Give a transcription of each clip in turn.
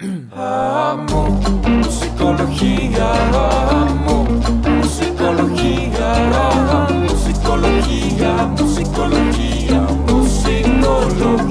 Amo musicología, amo musicología, amo musicología, musicología, musicología.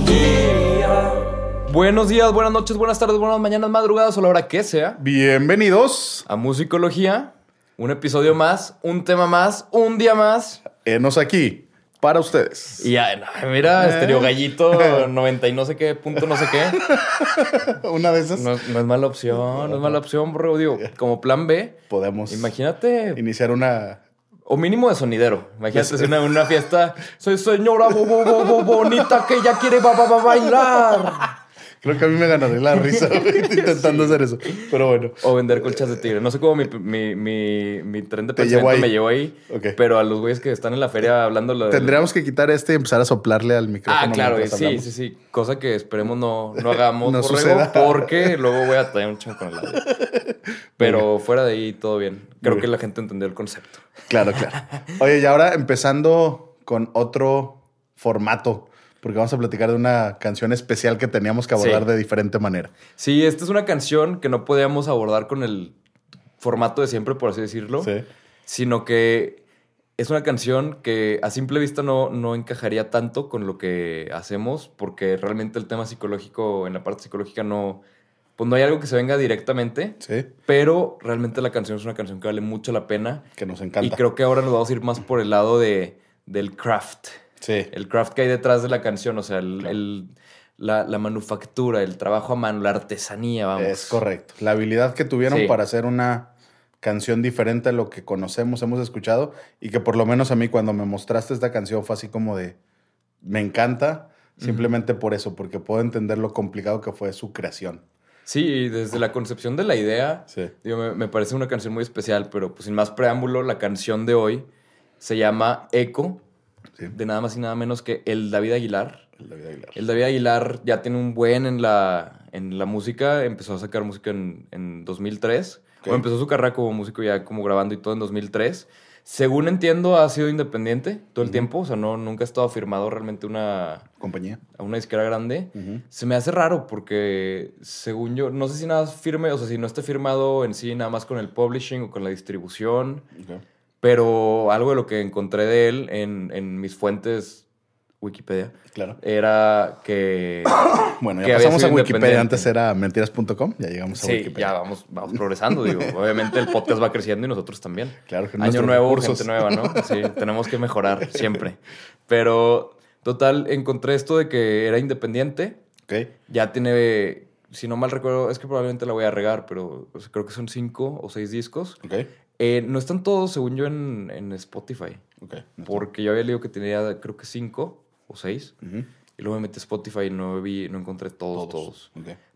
Buenos días, buenas noches, buenas tardes, buenas mañanas, madrugadas o la hora que sea. Bienvenidos. A Musicología, un episodio más, un tema más, un día más. Enos aquí para ustedes. Y ya, mira. Estereo Gallito 90 y no sé qué, punto no sé qué. Una de esas No, no es mala opción, no es mala opción, bro. Digo, como plan B, podemos imagínate, iniciar una. o mínimo de sonidero. Imagínate si una, una fiesta, soy señora bo, bo- bonita que ya quiere ba, ba, ba- bailar. Creo que a mí me ganaré la risa intentando hacer eso. Pero bueno. O vender colchas de tigre. No sé cómo mi, mi, mi, mi tren de pensamiento ahí. me llevó ahí. Ok. Pero a los güeyes que están en la feria hablando... lo del- Tendríamos que quitar este y empezar a soplarle al micrófono. Ah, claro, sí, hablamos. sí, sí. Cosa que esperemos no, no hagamos, No borrego, suceda. porque luego voy a traer un chingo con el audio. Pero fuera de ahí, todo bien. Creo que la gente entendió el concepto. Claro, claro. Oye, y ahora empezando con otro formato, porque vamos a platicar de una canción especial que teníamos que abordar Sí. de diferente manera. Sí, esta es una canción que no podíamos abordar con el formato de siempre, por así decirlo. Sí. Sino que es una canción que a simple vista no, no encajaría tanto con lo que hacemos, porque realmente el tema psicológico, en la parte psicológica, no. Pues no hay algo que se venga directamente. Sí, Pero realmente la canción es una canción que vale mucho la pena. que nos encanta. Y creo que ahora nos vamos a ir más por el lado de, del craft. Sí. El craft que hay detrás de la canción, o sea, el, Claro. el- la, la manufactura, el trabajo a mano, la artesanía, vamos. Es correcto. La habilidad que tuvieron Sí. para hacer una canción diferente a lo que conocemos, hemos escuchado, y que por lo menos a mí cuando me mostraste esta canción fue así como de, me encanta, simplemente por eso, porque puedo entender lo complicado que fue su creación. Sí, desde la concepción de la idea, Sí. digo, me, me parece una canción muy especial, pero pues sin más preámbulo, la canción de hoy se llama Eco, Sí. de nada más y nada menos que el David Aguilar. El David Aguilar. El David Aguilar ya tiene un buen en la, en la música, empezó a sacar música en, en 2003, Ok. o empezó su carrera como músico ya como grabando y todo en 2003. Según entiendo, ha sido independiente todo el tiempo, o sea, no, nunca ha estado firmado realmente una, Compañía. a una disquera grande. Se me hace raro porque, según yo, no sé si nada firme, o sea, si no esté firmado en sí nada más con el publishing o con la distribución. Pero algo de lo que encontré de él en, en mis fuentes Wikipedia Claro. era que... Bueno, ya Que pasamos a Wikipedia. Antes era mentiras.com, ya llegamos a sí, Wikipedia. ya vamos, vamos progresando, digo. Obviamente el podcast va creciendo y nosotros también. Claro que Año nuevo, recursos. gente nueva, ¿no? Sí, tenemos que mejorar siempre. Pero, total, encontré esto de que era independiente. Ok. Ya tiene, si no mal recuerdo, es que probablemente la voy a regar, pero creo que son cinco o seis discos. Ok. Eh, no están todos, según yo, en, en Spotify. Porque yo había leído que tenía, creo que cinco o seis. Y luego me metí a Spotify y no, vi, no encontré todos, todos.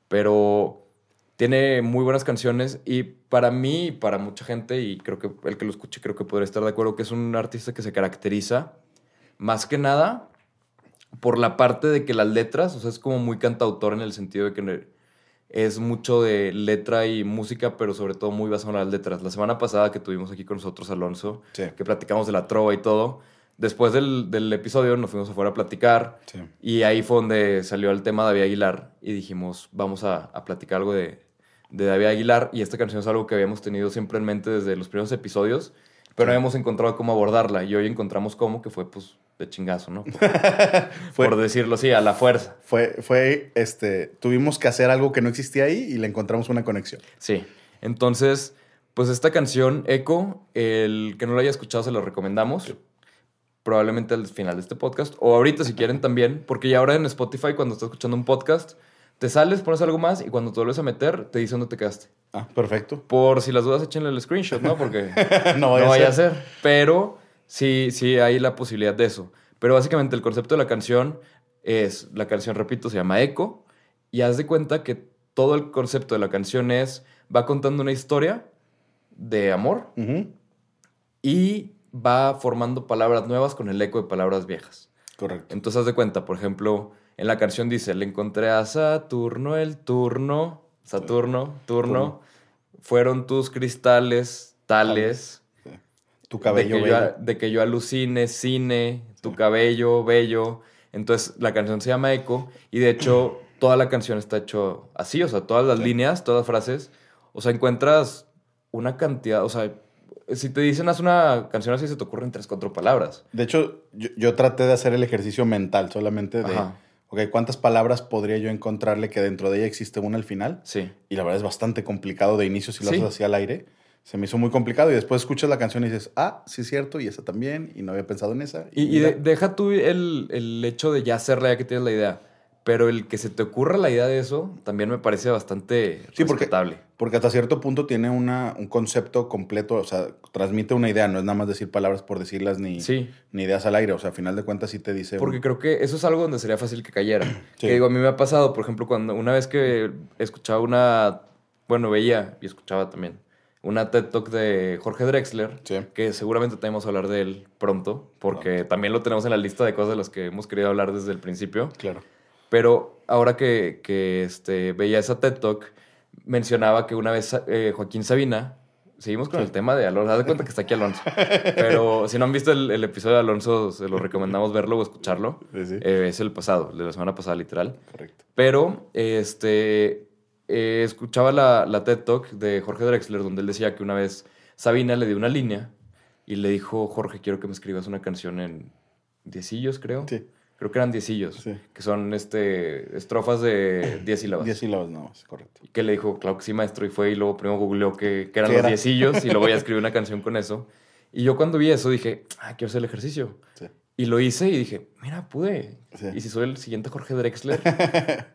Pero tiene muy buenas canciones y para mí y para mucha gente, y creo que el que lo escuche creo que podría estar de acuerdo, que es un artista que se caracteriza más que nada por la parte de que las letras, o sea, es como muy cantautor en el sentido de que es mucho de letra y música, pero sobre todo muy basado en las letras. La semana pasada que tuvimos aquí con nosotros Alonso, Sí. que platicamos de la trova y todo, después del, del episodio nos fuimos afuera a platicar Sí. y ahí fue donde salió el tema de David Aguilar y dijimos, vamos a, a platicar algo de, de David Aguilar y esta canción es algo que habíamos tenido siempre en mente desde los primeros episodios, pero no habíamos encontrado cómo abordarla y hoy encontramos cómo, que fue pues de chingazo, ¿no? Por, Fue- por decirlo así, a la fuerza. Fue, fue, este, tuvimos que hacer algo que no existía ahí y le encontramos una conexión. Sí. Entonces, pues esta canción, Echo, el que no la haya escuchado se lo recomendamos. Probablemente al final de este podcast. O ahorita si quieren también. Porque ya ahora en Spotify, cuando estás escuchando un podcast, te sales, pones algo más y cuando te vuelves a meter, te dice dónde te quedaste. Ah, perfecto. Por si las dudas, échenle el screenshot, ¿no? Porque no no vaya, vaya, a ser. Pero sí, sí hay la posibilidad de eso. Pero básicamente el concepto de la canción es, la canción, repito, se llama Echo. Y haz de cuenta que todo el concepto de la canción es, va contando una historia de amor y va formando palabras nuevas con el eco de palabras viejas. Correcto. Entonces haz de cuenta, por ejemplo, en la canción dice, le encontré a Saturno el turno, Saturno, turno, fueron tus cristales tales. Tu cabello de que, yo, bello. de que yo alucine, cine, tu cabello, bello. Entonces la canción se llama Eco y de hecho toda la canción está hecho así, o sea, todas las líneas, todas las frases, o sea, encuentras una cantidad, o sea, si te dicen haz una canción así, se te ocurren tres, cuatro palabras. De hecho, yo, yo traté de hacer el ejercicio mental solamente de, Ajá. Ok, ¿cuántas palabras podría yo encontrarle que dentro de ella existe una al final? Sí. Y la verdad es bastante complicado de inicio si lo Sí. haces así al aire. Se me hizo muy complicado y después escuchas la canción y dices, ah, sí es cierto, y esa también, y no había pensado en esa. Y, y mira. de- deja tú el, el hecho de ya hacerla, ya que tienes la idea. Pero el que se te ocurra la idea de eso también me parece bastante Sí, porque- respetable. Porque hasta cierto punto tiene una, un concepto completo, o sea, transmite una idea, no es nada más decir palabras por decirlas ni, Sí. ni ideas al aire, o sea, a final de cuentas sí te dice... un- Porque creo que eso es algo donde sería fácil que cayera. Sí. Que digo, a mí me ha pasado, por ejemplo, cuando una vez que escuchaba una, bueno, veía y escuchaba también una TED Talk de Jorge Drexler, Sí. que seguramente tenemos a hablar de él pronto, porque también lo tenemos en la lista de cosas de las que hemos querido hablar desde el principio. Claro. Pero ahora que, que, este, veía esa TED Talk, mencionaba que una vez eh, Joaquín Sabina, seguimos con el tema de Alonso, haz de cuenta que está aquí Alonso, pero si no han visto el, el episodio de Alonso, se lo recomendamos verlo o escucharlo. Sí. Eh, es el pasado, de la semana pasada literal. Correcto. Pero este, eh, escuchaba la, la TED Talk de Jorge Drexler, donde él decía que una vez Sabina le dio una línea y le dijo, Jorge, quiero que me escribas una canción en diecillos, creo. Sí. Creo que eran diecillos, Sí. que son este, estrofas de diez sílabas. Diez sílabas nada más, correcto. Que le dijo, claro que sí, maestro, y fue y luego primero googleó que, que eran ¿Qué los era? diecillos y luego ya escribió una canción con eso. Y yo cuando vi eso dije, ah, quiero hacer el ejercicio. Sí. Y lo hice y dije, mira, pude. Sí. Y si soy el siguiente Jorge Drexler.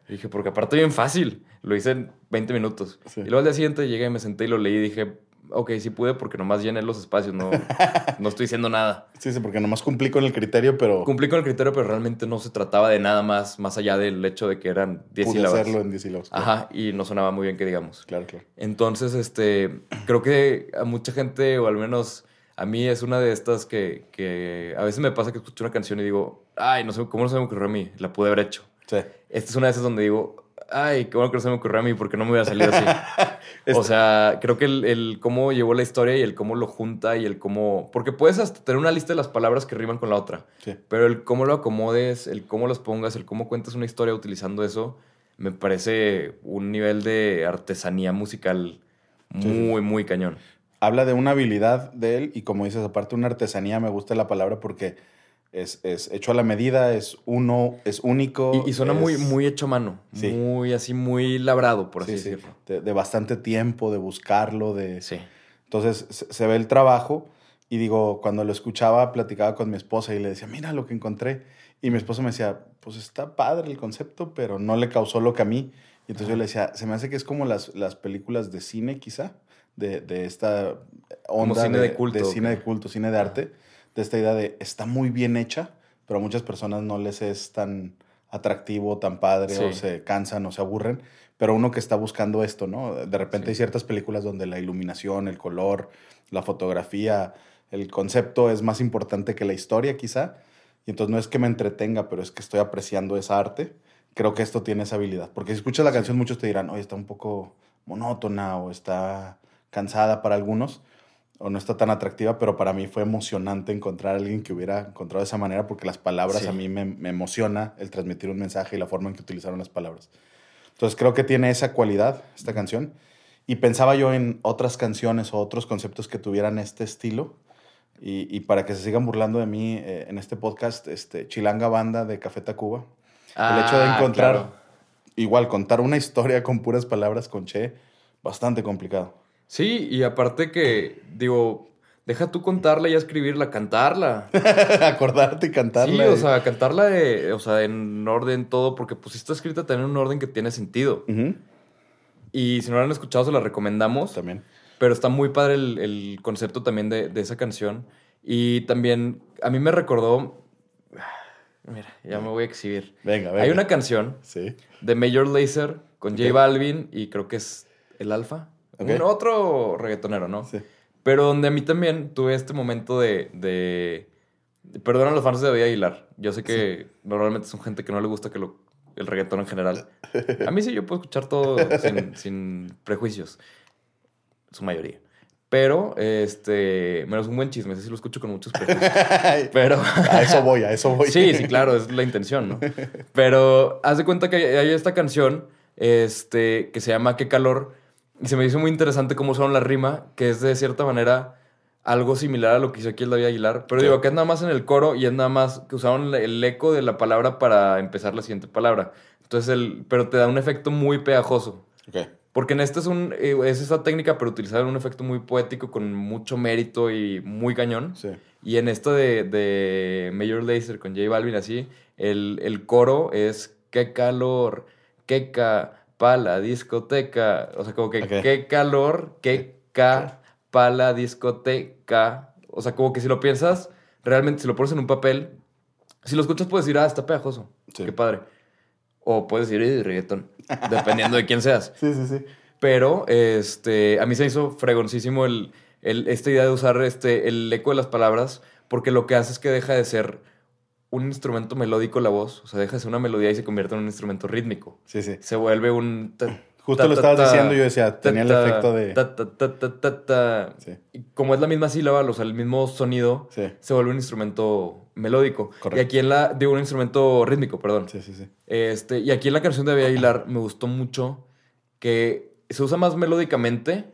Y dije, porque aparte bien fácil. Lo hice en 20 minutos. Y luego al día siguiente llegué y me senté y lo leí y dije, ok, sí pude porque nomás llené los espacios, no, no estoy diciendo nada. Sí, sí, porque nomás cumplí con el criterio, pero Cumplí con el criterio, pero realmente no se trataba de nada más, más allá del hecho de que eran 10 pude sílabas. hacerlo en diez sílabas. claro. Ajá, y no sonaba muy bien que digamos. Claro, claro. Entonces, este, creo que a mucha gente, o al menos a mí, es una de estas que, que a veces me pasa que escucho una canción y digo, ay, no sé, ¿cómo no se me ocurrió a mí? La pude haber hecho. Sí. Esta es una de esas donde digo, ay, qué bueno que no se me ocurrió a mí porque no me hubiera salido así. O sea, creo que el, el cómo llevó la historia y el cómo lo junta y el cómo... Porque puedes hasta tener una lista de las palabras que riman con la otra. Sí. Pero el cómo lo acomodes, el cómo los pongas, el cómo cuentas una historia utilizando eso, me parece un nivel de artesanía musical muy, muy cañón. Habla de una habilidad de él y como dices, aparte una artesanía, me gusta la palabra porque es, es hecho a la medida, es uno, es único. Y, y suena muy, es- muy hecho a mano. Sí. Muy así, muy labrado, por así sí, sí, decirlo. de, de bastante tiempo, de buscarlo, de... Sí. Entonces se, se ve el trabajo y digo, cuando lo escuchaba, platicaba con mi esposa y le decía, mira lo que encontré. Y mi esposa me decía, pues está padre el concepto, pero no le causó lo que a mí. Y entonces yo le decía, se me hace que es como las, las películas de cine, quizá, de, de esta onda cine de culto, de ¿o cine de culto, cine de arte, de esta idea de está muy bien hecha, pero a muchas personas no les es tan atractivo, tan padre, o se cansan o se aburren. Pero uno que está buscando esto, ¿no? De repente Sí. hay ciertas películas donde la iluminación, el color, la fotografía, el concepto es más importante que la historia, quizá. Y entonces no es que me entretenga, pero es que estoy apreciando esa arte. Creo que esto tiene esa habilidad. Porque si escuchas la canción, muchos te dirán, oye, está un poco monótona o está cansada para algunos o no está tan atractiva, pero para mí fue emocionante encontrar a alguien que hubiera encontrado de esa manera porque las palabras Sí. a mí me, me emociona el transmitir un mensaje y la forma en que utilizaron las palabras. Entonces creo que tiene esa cualidad esta canción. Y pensaba yo en otras canciones o otros conceptos que tuvieran este estilo. Y, y para que se sigan burlando de mí eh, en este podcast, este, Chilanga Banda de Café Tacuba. el hecho de Ah, encontrar, claro. igual, contar una historia con puras palabras con Che, bastante complicado. Sí, y aparte que, digo, deja tú contarla y escribirla, cantarla. Acordarte y cantarla. Sí, o y- sea, cantarla de, o sea, en orden todo, porque pues está escrita también en un orden que tiene sentido. Y si no la han escuchado, se la recomendamos. También. Pero está muy padre el, el concepto también de, de esa canción. Y también, a mí me recordó. Mira, ya me voy a exhibir. Venga, venga. Hay una canción Sí. de Major Lazer con J Ok. Balvin y creo que es El Alfa. Un otro reggaetonero, ¿no? Sí. Pero donde a mí también tuve este momento de. de perdón a los fans de David Aguilar. Yo sé que normalmente son gente que no le gusta que lo, el reggaetón en general. A mí sí, yo puedo escuchar todo sin, sin prejuicios. Su mayoría. Pero, este, menos un buen chisme, sí lo escucho con muchos prejuicios. Pero... a eso voy, a eso voy. Sí, sí, claro, es la intención, ¿no? Pero haz de cuenta que hay esta canción este, que se llama Qué calor. Y se me hizo muy interesante cómo usaron la rima, que es de cierta manera algo similar a lo que hizo aquí el David Aguilar. Pero digo que es nada más en el coro y es nada más que usaron el eco de la palabra para empezar la siguiente palabra. Entonces, el, pero te da un efecto muy pegajoso. Porque en este es, un, eh, es esa técnica, pero utilizada en un efecto muy poético, con mucho mérito y muy cañón. Sí. Y en esto de, de Major Lazer con J Balvin, así, el, el coro es qué calor, qué ca, pala, discoteca. O sea, como que qué calor, qué ca, pala, discoteca. O sea, como que si lo piensas, realmente si lo pones en un papel, si lo escuchas puedes decir, ah, está pegajoso. Sí. Qué padre. O puedes decir, "Eh, reggaetón. Dependiendo de quién seas. Sí, sí, sí. Pero este, a mí se hizo fregoncísimo el, el- esta idea de usar este, el eco de las palabras, porque lo que hace es que deja de ser un instrumento melódico la voz, o sea, deja de ser una melodía y se convierte en un instrumento rítmico. Sí, sí. Se vuelve un... ta- Justo ta, lo ta, estabas ta, diciendo, yo decía, tenía el efecto de. Sí. Y como es la misma sílaba, o sea, el mismo sonido, Sí. se vuelve un instrumento melódico. Correcto. Y aquí en la... Digo, un instrumento rítmico, perdón. Sí, sí, sí. Este, y aquí en la canción de David Aguilar me gustó mucho que se usa más melódicamente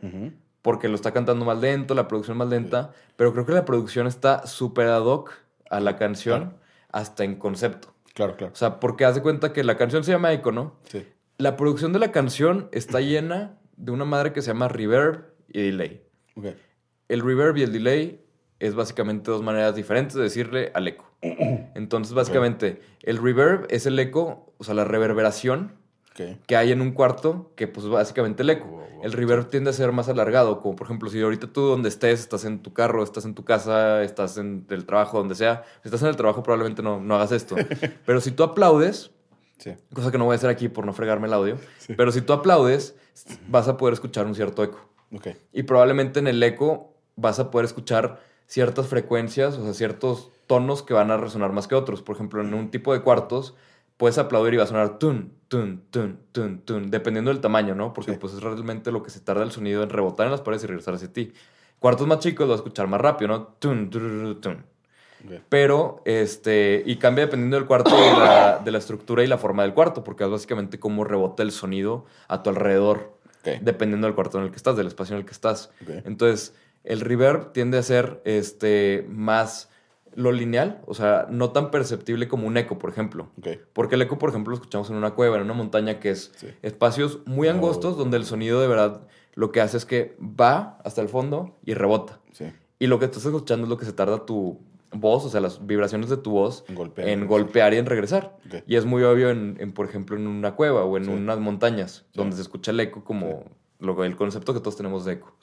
porque lo está cantando más lento, la producción más lenta, pero creo que la producción está súper ad hoc a la canción Claro. Hasta en concepto. Claro, claro. O sea, porque haz de cuenta que la canción se llama Echo, ¿no? Sí. La producción de la canción está llena de una madre que se llama reverb y delay. Ok. El reverb y el delay es básicamente dos maneras diferentes de decirle al eco. Entonces, básicamente, el reverb es el eco, o sea, la reverberación Que hay en un cuarto, que pues básicamente el eco. Wow, wow. El reverb tiende a ser más alargado, como por ejemplo, si ahorita tú donde estés, estás en tu carro, estás en tu casa, estás en el trabajo, donde sea, si estás en el trabajo probablemente no, no hagas esto. Pero si tú aplaudes, Sí. cosa que no voy a hacer aquí por no fregarme el audio, Sí. pero si tú aplaudes, vas a poder escuchar un cierto eco. Y probablemente en el eco vas a poder escuchar ciertas frecuencias, o sea, ciertos tonos que van a resonar más que otros. Por ejemplo, en un tipo de cuartos puedes aplaudir y va a sonar tun, tun, tun, tun, tun, dependiendo del tamaño, ¿no? Porque Sí. pues es realmente lo que se tarda el sonido en rebotar en las paredes y regresar hacia ti. Cuartos más chicos lo vas a escuchar más rápido, ¿no? Tun, tun. Ok. Pero, este, y cambia dependiendo del cuarto, de la, de la estructura y la forma del cuarto, porque es básicamente cómo rebota el sonido a tu alrededor dependiendo del cuarto en el que estás, del espacio en el que estás. Entonces, el reverb tiende a ser este, más lo lineal, o sea, no tan perceptible como un eco, por ejemplo. Porque el eco, por ejemplo, lo escuchamos en una cueva, en una montaña, que es Sí. espacios muy angostos donde el sonido de verdad lo que hace es que va hasta el fondo y rebota. Sí. Y lo que estás escuchando es lo que se tarda tu voz, o sea, las vibraciones de tu voz En golpear. en golpear y en regresar. Y es muy obvio, en, en, por ejemplo, en una cueva o en Sí. unas montañas, donde se escucha el eco como lo, el concepto que todos tenemos de eco.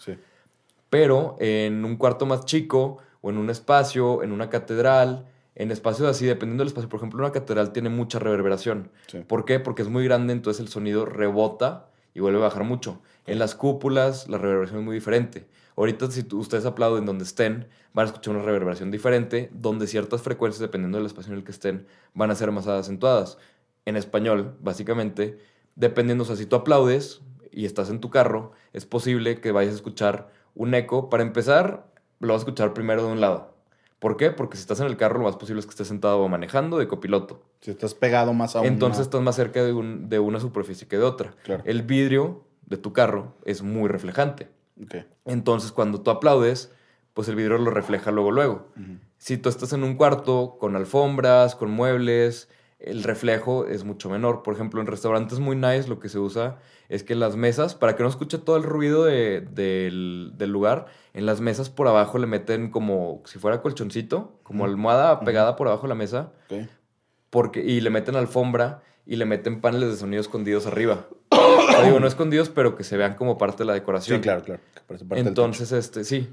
Pero en un cuarto más chico o en un espacio, en una catedral, en espacios así, dependiendo del espacio, por ejemplo, una catedral tiene mucha reverberación. Sí. ¿Por qué? Porque es muy grande, entonces el sonido rebota y vuelve a bajar mucho. En las cúpulas la reverberación es muy diferente. Ahorita si ustedes aplauden donde estén, van a escuchar una reverberación diferente, donde ciertas frecuencias, dependiendo del espacio en el que estén, van a ser más acentuadas. En español, básicamente, dependiendo, o sea, si tú aplaudes y estás en tu carro, es posible que vayas a escuchar un eco. Para empezar, lo vas a escuchar primero de un lado. ¿Por qué? Porque si estás en el carro, lo más posible es que estés sentado o manejando de copiloto. Si estás pegado más a Entonces estás más cerca de, un- de una superficie que de otra. Claro. El vidrio de tu carro es muy reflejante. Ok. Entonces cuando tú aplaudes, pues el vidrio lo refleja luego, luego. Si tú estás en un cuarto con alfombras, con muebles, el reflejo es mucho menor. Por ejemplo, en restaurantes muy nice lo que se usa es que las mesas, para que no escuche todo el ruido de- del, del lugar, en las mesas por abajo le meten como si fuera colchoncito, como almohada pegada por abajo de la mesa, porque, y le meten alfombra y le meten paneles de sonido escondidos arriba. O sea, digo, no escondidos, pero que se vean como parte de la decoración. Sí, claro, claro. parte Entonces, este, sí,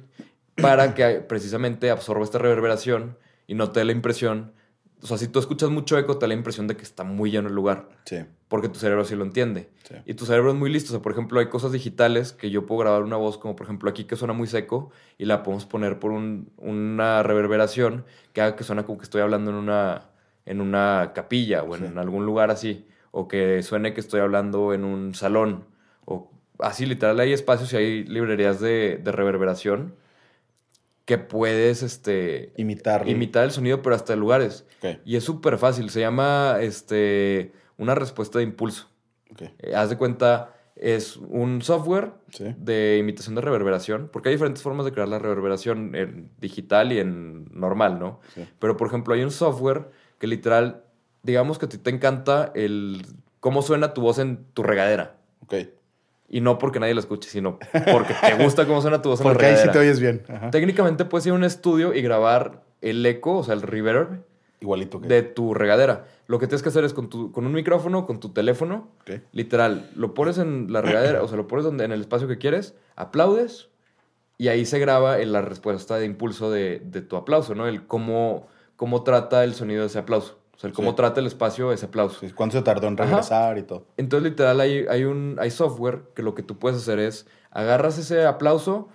para que precisamente absorba esta reverberación y no te dé la impresión. O sea, si tú escuchas mucho eco, te da la impresión de que está muy lleno el lugar. Sí, porque tu cerebro sí lo entiende. sí. Y tu cerebro es muy listo. O sea, por ejemplo, hay cosas digitales que yo puedo grabar una voz, como por ejemplo aquí que suena muy seco, y la podemos poner por un- una reverberación que haga que suena como que estoy hablando en una, en una capilla o en Sí. algún lugar así. O que suene que estoy hablando en un salón. O así literal hay espacios y hay librerías de, de reverberación que puedes este, Imitar. imitar el sonido, pero hasta lugares. Y es súper fácil. Se llama este, una respuesta de impulso. Eh, haz de cuenta, es un software Sí. de imitación de reverberación, porque hay diferentes formas de crear la reverberación en digital y en normal, ¿no? Sí. Pero, por ejemplo, hay un software que literal, digamos que a ti te encanta el cómo suena tu voz en tu regadera. Ok. Y no porque nadie la escuche, sino porque te gusta cómo suena tu voz en Porque la ahí sí te oyes bien. Ajá. Técnicamente puedes ir a un estudio y grabar el eco, o sea, el reverb Igualito que. de tu regadera. Lo que tienes que hacer es con, tu, con un micrófono, con tu teléfono, literal, lo pones en la regadera, o sea, lo pones donde, en el espacio que quieres, aplaudes y ahí se graba en la respuesta de impulso de, de tu aplauso, ¿no? El cómo, cómo trata el sonido de ese aplauso. O sea, el cómo Sí. trata el espacio ese aplauso. Sí, ¿Cuánto se tardó en Ajá. regresar y todo? Entonces, literal, hay, hay, un, hay software que lo que tú puedes hacer es agarras ese aplauso,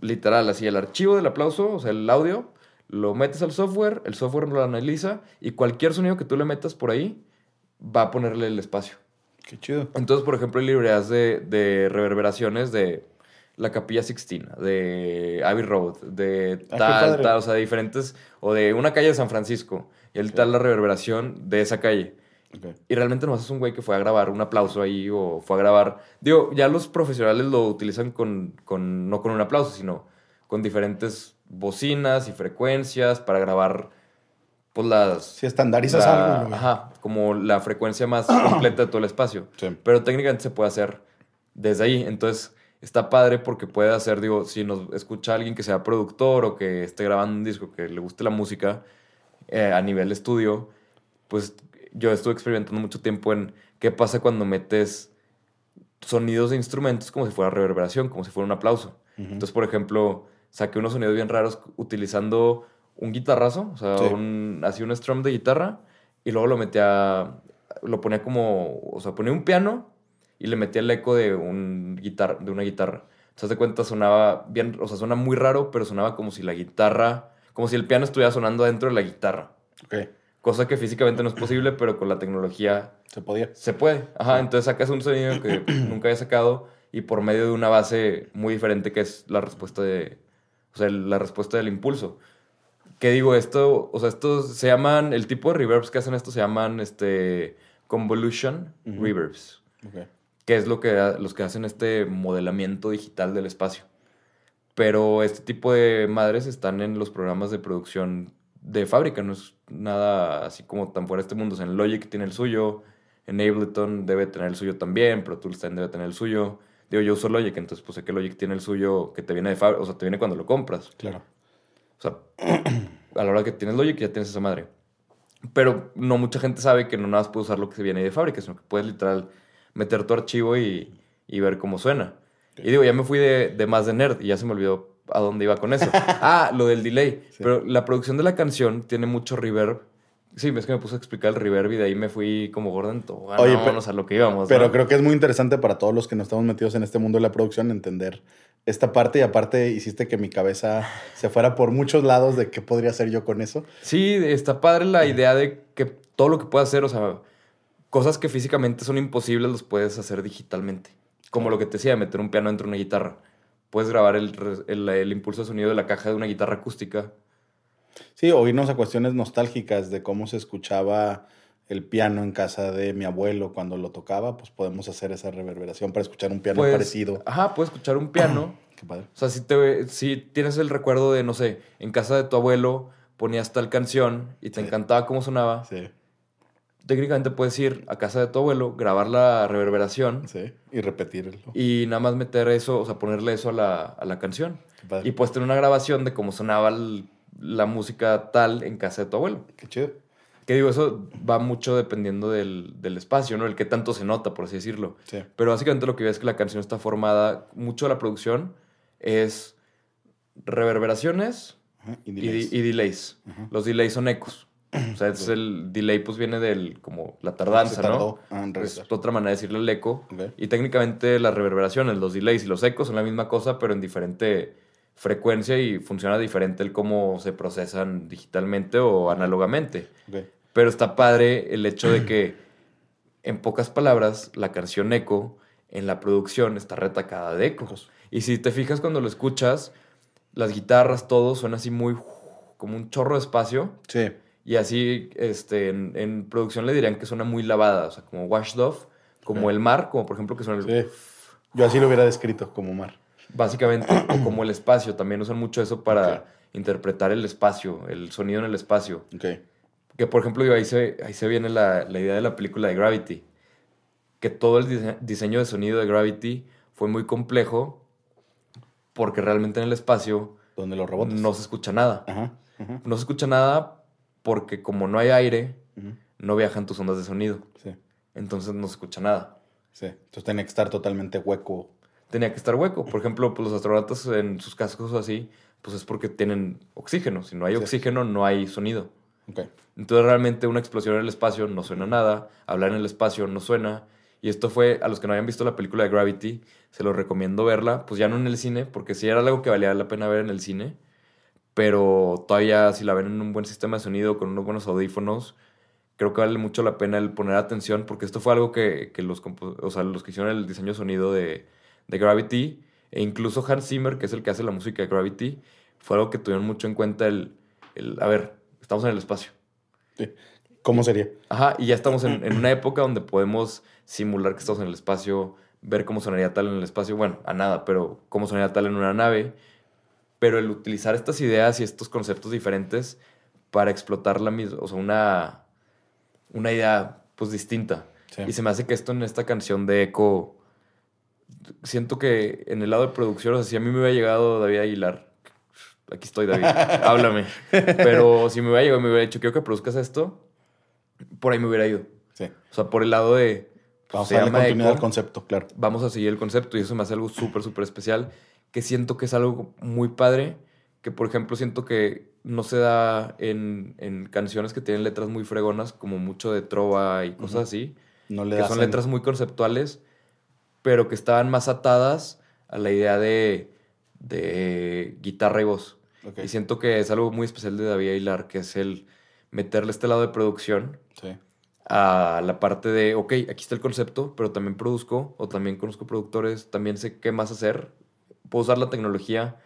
literal, así el archivo del aplauso, o sea, el audio, lo metes al software, el software lo analiza y cualquier sonido que tú le metas por ahí va a ponerle el espacio. Qué chido. Entonces, por ejemplo, hay librerías de, de reverberaciones de la Capilla Sixtina, de Abbey Road, de Ah, tal, tal, o sea, diferentes, o de una calle de San Francisco, y el tal la reverberación de esa calle. Y realmente no es un güey que fue a grabar un aplauso ahí o fue a grabar. Digo, ya los profesionales lo utilizan con, con no con un aplauso, sino con diferentes bocinas y frecuencias para grabar, pues las. Si estandarizas la- algo. güey. Ajá, como la frecuencia más completa de todo el espacio. Sí. Pero técnicamente se puede hacer desde ahí. Entonces, está padre porque puede hacer, digo, si nos escucha alguien que sea productor o que esté grabando un disco, que le guste la música eh, a nivel estudio, pues yo estuve experimentando mucho tiempo en qué pasa cuando metes sonidos de instrumentos como si fuera reverberación, como si fuera un aplauso. Ujú. Entonces, por ejemplo, saqué unos sonidos bien raros utilizando un guitarrazo, o sea, Sí. un, así un strum de guitarra, y luego lo metía, lo ponía como, o sea, ponía un piano y le metía el eco de, un guitar, de una guitarra. Entonces, de cuenta, sonaba bien, o sea, suena muy raro, pero sonaba como si la guitarra, como si el piano estuviera sonando dentro de la guitarra. Ok. Cosa que físicamente no es posible, pero con la tecnología Se podía. se puede. Ajá, entonces sacas un sonido que nunca había sacado y por medio de una base muy diferente que es la respuesta de. O sea, la respuesta del impulso. ¿Qué digo? Esto, o sea, estos se llaman. El tipo de reverbs que hacen esto se llaman este. Convolution Ujú. reverbs. Ok. Que es lo que, los que hacen este modelamiento digital del espacio. Pero este tipo de madres están en los programas de producción de fábrica, no es nada así como tan fuera de este mundo. O sea, en Logic tiene el suyo, en Ableton debe tener el suyo también, Pro Tools también debe tener el suyo. Digo, yo uso Logic, entonces pues sé que Logic tiene el suyo que te viene de fábrica, o sea, te viene cuando lo compras. Claro. O sea, a la hora que tienes Logic ya tienes esa madre. Pero no mucha gente sabe que no nada más puedes usar lo que se viene de fábrica, sino que puedes literal meter tu archivo y, y ver cómo suena. Y digo, ya me fui de, de más de nerd y ya se me olvidó a dónde iba con eso. ah, lo del delay. Sí. Pero la producción de la canción tiene mucho reverb. Sí, es que me puse a explicar el reverb y de ahí me fui como Gordon Tobogán. Oye, pero- a lo que íbamos. Pero ¿no? creo que es muy interesante para todos los que no estamos metidos en este mundo de la producción entender esta parte y aparte hiciste que mi cabeza se fuera por muchos lados de qué podría hacer yo con eso. Sí, está padre la idea de que todo lo que puedas hacer, o sea, cosas que físicamente son imposibles, los puedes hacer digitalmente. Como lo que te decía, meter un piano dentro de una guitarra. Puedes grabar el, el- el impulso de sonido de la caja de una guitarra acústica. Sí, o irnos a cuestiones nostálgicas de cómo se escuchaba el piano en casa de mi abuelo cuando lo tocaba, pues podemos hacer esa reverberación para escuchar un piano Puedes- parecido. Ajá, puedes escuchar un piano. Qué padre. O sea, si, te, si tienes el recuerdo de, no sé, en casa de tu abuelo ponías tal canción y te Sí. encantaba cómo sonaba, Sí, técnicamente puedes ir a casa de tu abuelo, grabar la reverberación sí. Y repetirlo. y nada más meter eso, o sea, ponerle eso a la, a la canción. Y puedes tener una grabación de cómo sonaba el- la música tal en casa de tu abuelo. Qué chido. Que digo, eso va mucho dependiendo del, del espacio, ¿no? El que tanto se nota, por así decirlo. Sí. Pero básicamente lo que veo es que la canción está formada, mucho de la producción es reverberaciones Ajá, y y, delays. y delays. Ajá. Los delays son ecos. O sea, es el delay pues viene del, como la tardanza, Se ¿no? ah, Es otra manera de decirle el eco. Y técnicamente las reverberaciones, los delays y los ecos son la misma cosa, pero en diferente frecuencia y funciona diferente el cómo se procesan digitalmente o análogamente. Pero está padre el hecho de que, en pocas palabras, la canción eco en la producción está retacada de eco. Ecos. Y si te fijas cuando lo escuchas, las guitarras, todo suena así muy como un chorro de espacio. Sí. Y así, este, en, en producción le dirían que suena muy lavada, o sea, como washed off, como Ok. el mar, como por ejemplo que suena el, Sí. Yo así lo hubiera descrito como mar. básicamente, o como el espacio, también usan mucho eso para Ok. interpretar el espacio, el sonido en el espacio. Ok. Que por ejemplo, digo, ahí se, ahí se viene la, la idea de la película de Gravity. Que todo el dise- diseño de sonido de Gravity fue muy complejo porque realmente en el espacio Donde los robots. no se escucha nada. Ajá. ajá, No se escucha nada porque como no hay aire, no viajan tus ondas de sonido. Sí. Entonces no se escucha nada. Sí. Entonces tiene que estar totalmente hueco. Tenía que estar hueco. Por ejemplo, pues los astronautas en sus cascos o así, pues es porque tienen oxígeno. Si no hay Sí. oxígeno, no hay sonido. Ok. Entonces realmente una explosión en el espacio no suena nada, hablar en el espacio no suena. Y esto fue, a los que no hayan visto la película de Gravity, se los recomiendo verla, pues ya no en el cine, porque sí era algo que valía la pena ver en el cine, pero todavía si la ven en un buen sistema de sonido, con unos buenos audífonos, creo que vale mucho la pena el poner atención, porque esto fue algo que, que los, o sea, los que hicieron el diseño de sonido de, de Gravity, e incluso Hans Zimmer, que es el que hace la música de Gravity, fue algo que tuvieron mucho en cuenta el, el a ver, estamos en el espacio. Sí. ¿Cómo sería? Ajá, y ya estamos en, en una época donde podemos simular que estamos en el espacio, ver cómo sonaría tal en el espacio, bueno, a nada, pero cómo sonaría tal en una nave. Pero el utilizar estas ideas y estos conceptos diferentes para explotar la misma, o sea, una, una idea pues distinta. Sí. Y se me hace que esto en esta canción de Echo, siento que en el lado de producción, o sea, si a mí me hubiera llegado David Aguilar, aquí estoy David, háblame. Pero si me hubiera llegado y me hubiera dicho, quiero que produzcas esto, por ahí me hubiera ido. Sí. O sea, por el lado de... pues, Vamos a darle continuidad al concepto, claro. vamos a seguir el concepto y eso me hace algo súper, súper especial, que siento que es algo muy padre, que por ejemplo siento que no se da en, en canciones que tienen letras muy fregonas, como mucho de trova y cosas así, No le que son en- letras muy conceptuales, pero que estaban más atadas a la idea de, de guitarra y voz. Y siento que es algo muy especial de David Aguilar, que es el meterle este lado de producción Sí. a la parte de, ok, aquí está el concepto, pero también produzco o también conozco productores, también sé qué más hacer. Puedo usar la tecnología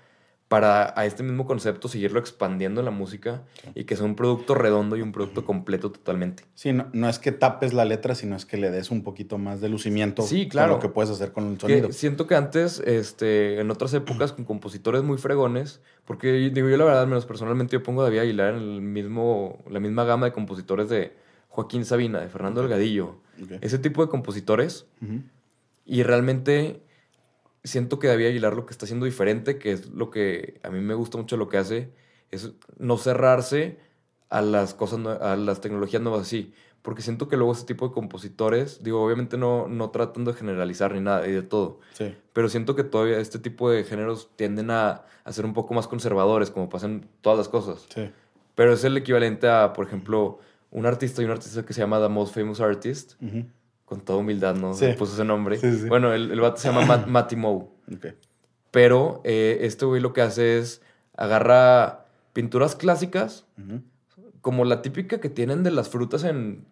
para a este mismo concepto seguirlo expandiendo en la música y que sea un producto redondo y un producto completo totalmente. Sí, no, no es que tapes la letra, sino es que le des un poquito más de lucimiento Sí, claro. con lo que puedes hacer con el sonido. Que siento que antes, este, en otras épocas, con compositores muy fregones, porque digo yo la verdad, menos personalmente, yo pongo a David Aguilar en el mismo, la misma gama de compositores de Joaquín Sabina, de Fernando Delgadillo, Ok. ese tipo de compositores, Ujú. y realmente siento que David Aguilar lo que está haciendo diferente, que es lo que a mí me gusta mucho lo que hace, es no cerrarse a las cosas, a las tecnologías nuevas así. Porque siento que luego ese tipo de compositores, digo, obviamente no, no tratando de generalizar ni nada, y de todo, Sí. pero siento que todavía este tipo de géneros tienden a, a ser un poco más conservadores, como pasan todas las cosas. Sí. Pero es el equivalente a, por ejemplo, un artista y un artista que se llama The Most Famous Artist, Ujú. Con toda humildad, ¿no? Sí. Puso ese nombre. Sí, sí. Bueno, el, el vato se llama Matt, Matty Moe. Ok. Pero eh, este güey lo que hace es agarra pinturas clásicas, Ujú. como la típica que tienen de las frutas en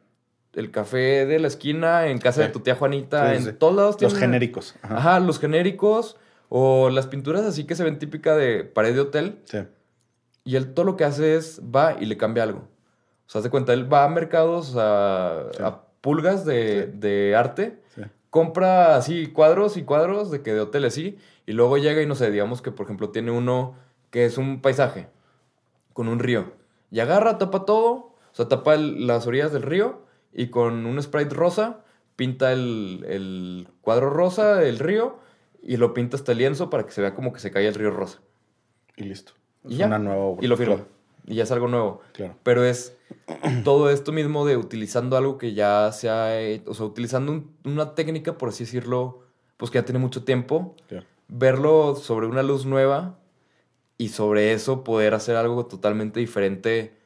el café de la esquina, en casa de tu tía Juanita, en todos lados Los tienen- genéricos. Ajá. Ajá, los genéricos o las pinturas así que se ven típica de pared de hotel. Sí. Y él todo lo que hace es va y le cambia algo. O sea, haz de cuenta, él va a mercados, a, Sí. a pulgas de, Sí. de arte, Sí. compra así cuadros y cuadros de que de hotel así, y luego llega y no sé, digamos que por ejemplo tiene uno que es un paisaje con un río. Y agarra, tapa todo, o sea, tapa el- las orillas del río y con un sprite rosa pinta el, el cuadro rosa del río y lo pinta hasta el lienzo para que se vea como que se cae el río rosa. Y listo. Y Es ya. una nueva obra. Y lo firma. Claro. Y ya es algo nuevo. claro. Pero es todo esto mismo de utilizando algo que ya se ha hecho, o sea, utilizando un- una técnica, por así decirlo, pues que ya tiene mucho tiempo, claro. verlo sobre una luz nueva y sobre eso poder hacer algo totalmente diferente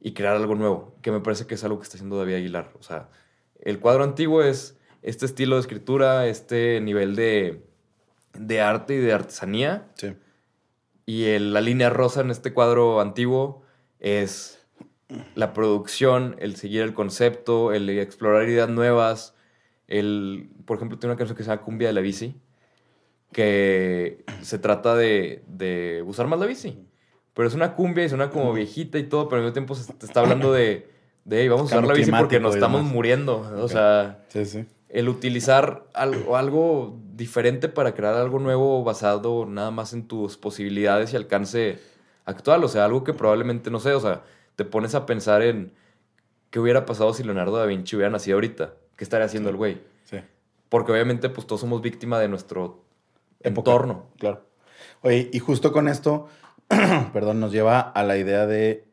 y crear algo nuevo, que me parece que es algo que está haciendo David Aguilar. O sea, el cuadro antiguo es este estilo de escritura, este nivel de, de arte y de artesanía. Sí. Y el- la línea rosa en este cuadro antiguo es la producción, el seguir el concepto, el explorar ideas nuevas, El, por ejemplo, tiene una canción que se llama Cumbia de la Bici, que se trata de, de usar más la bici. Pero es una cumbia y suena como viejita y todo, pero al mismo tiempo se te está hablando de, de "Hey, vamos a usar la bici porque nos estamos muriendo. O sea, Sí, sí. el utilizar algo, algo diferente para crear algo nuevo basado nada más en tus posibilidades y alcance actual. O sea, algo que probablemente, no sé, o sea, te pones a pensar en qué hubiera pasado si Leonardo da Vinci hubiera nacido ahorita. ¿Qué estaría haciendo el güey? sí. Porque obviamente, pues todos somos víctima de nuestro Época. entorno. Claro. Oye, y justo con esto, perdón, nos lleva a la idea de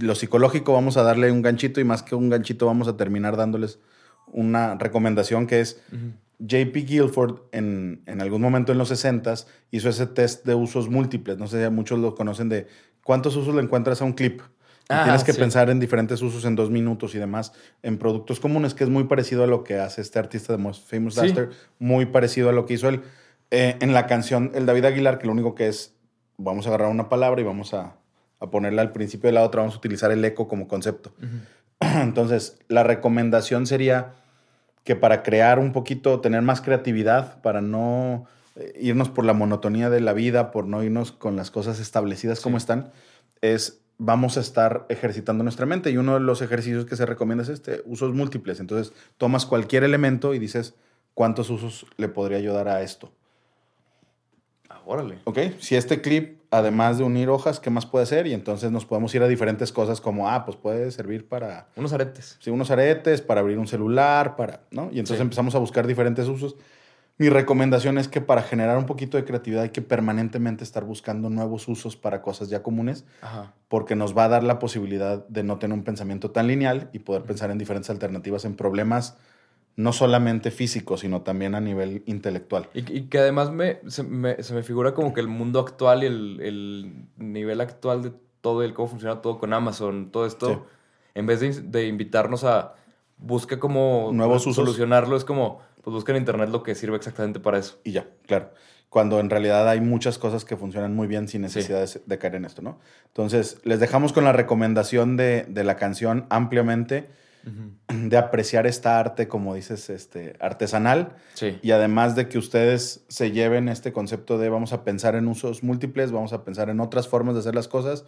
lo psicológico, vamos a darle un ganchito y más que un ganchito, vamos a terminar dándoles una recomendación que es JP Guilford en, en algún momento en los 60 hizo ese test de usos múltiples. No sé si muchos lo conocen de cuántos usos le encuentras a un clip. Y Ah, tienes que sí. pensar en diferentes usos en dos minutos y demás en productos comunes, que es muy parecido a lo que hace este artista de Most Famous Sí. Duster, muy parecido a lo que hizo él. Eh, en la canción El David Aguilar, que lo único que es, vamos a agarrar una palabra y vamos a, a ponerla al principio de la otra, vamos a utilizar el eco como concepto. Entonces, la recomendación sería que para crear un poquito, tener más creatividad, para no eh, irnos por la monotonía de la vida, por no irnos con las cosas establecidas como están, es vamos a estar ejercitando nuestra mente. Y uno de los ejercicios que se recomienda es este, usos múltiples. Entonces, tomas cualquier elemento y dices cuántos usos le podría ayudar a esto. Ah, órale. ¿Ok? Si este clip, además de unir hojas, ¿qué más puede hacer? Y entonces nos podemos ir a diferentes cosas como, ah, pues puede servir para Unos aretes. sí, unos aretes, para abrir un celular, para, ¿no? Y entonces Sí. empezamos a buscar diferentes usos. Mi recomendación es que para generar un poquito de creatividad hay que permanentemente estar buscando nuevos usos para cosas ya comunes, Ajá. porque nos va a dar la posibilidad de no tener un pensamiento tan lineal y poder pensar en diferentes alternativas en problemas no solamente físicos, sino también a nivel intelectual. Y, y que además me, se, me, se me figura como que el mundo actual y el, el nivel actual de todo el cómo funciona todo con Amazon, todo esto, Sí. en vez de, de invitarnos a busca cómo Nuevos usos. solucionarlo, es como, pues busca en internet lo que sirve exactamente para eso. Y ya, claro. Cuando en realidad hay muchas cosas que funcionan muy bien sin necesidad de, de caer en esto, ¿no? Entonces, les dejamos con la recomendación de, de la canción ampliamente, de apreciar esta arte, como dices, este, artesanal. Sí. Y además de que ustedes se lleven este concepto de vamos a pensar en usos múltiples, vamos a pensar en otras formas de hacer las cosas,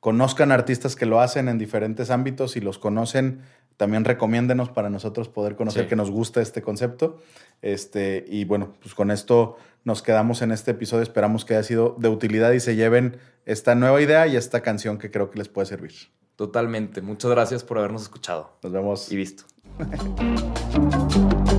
conozcan artistas que lo hacen en diferentes ámbitos y los conocen, también recomiéndenos para nosotros poder conocer Sí. que nos gusta este concepto. Este, y bueno, pues con esto nos quedamos en este episodio. Esperamos que haya sido de utilidad y se lleven esta nueva idea y esta canción que creo que les puede servir. Totalmente. Muchas gracias por habernos escuchado Nos vemos. y visto.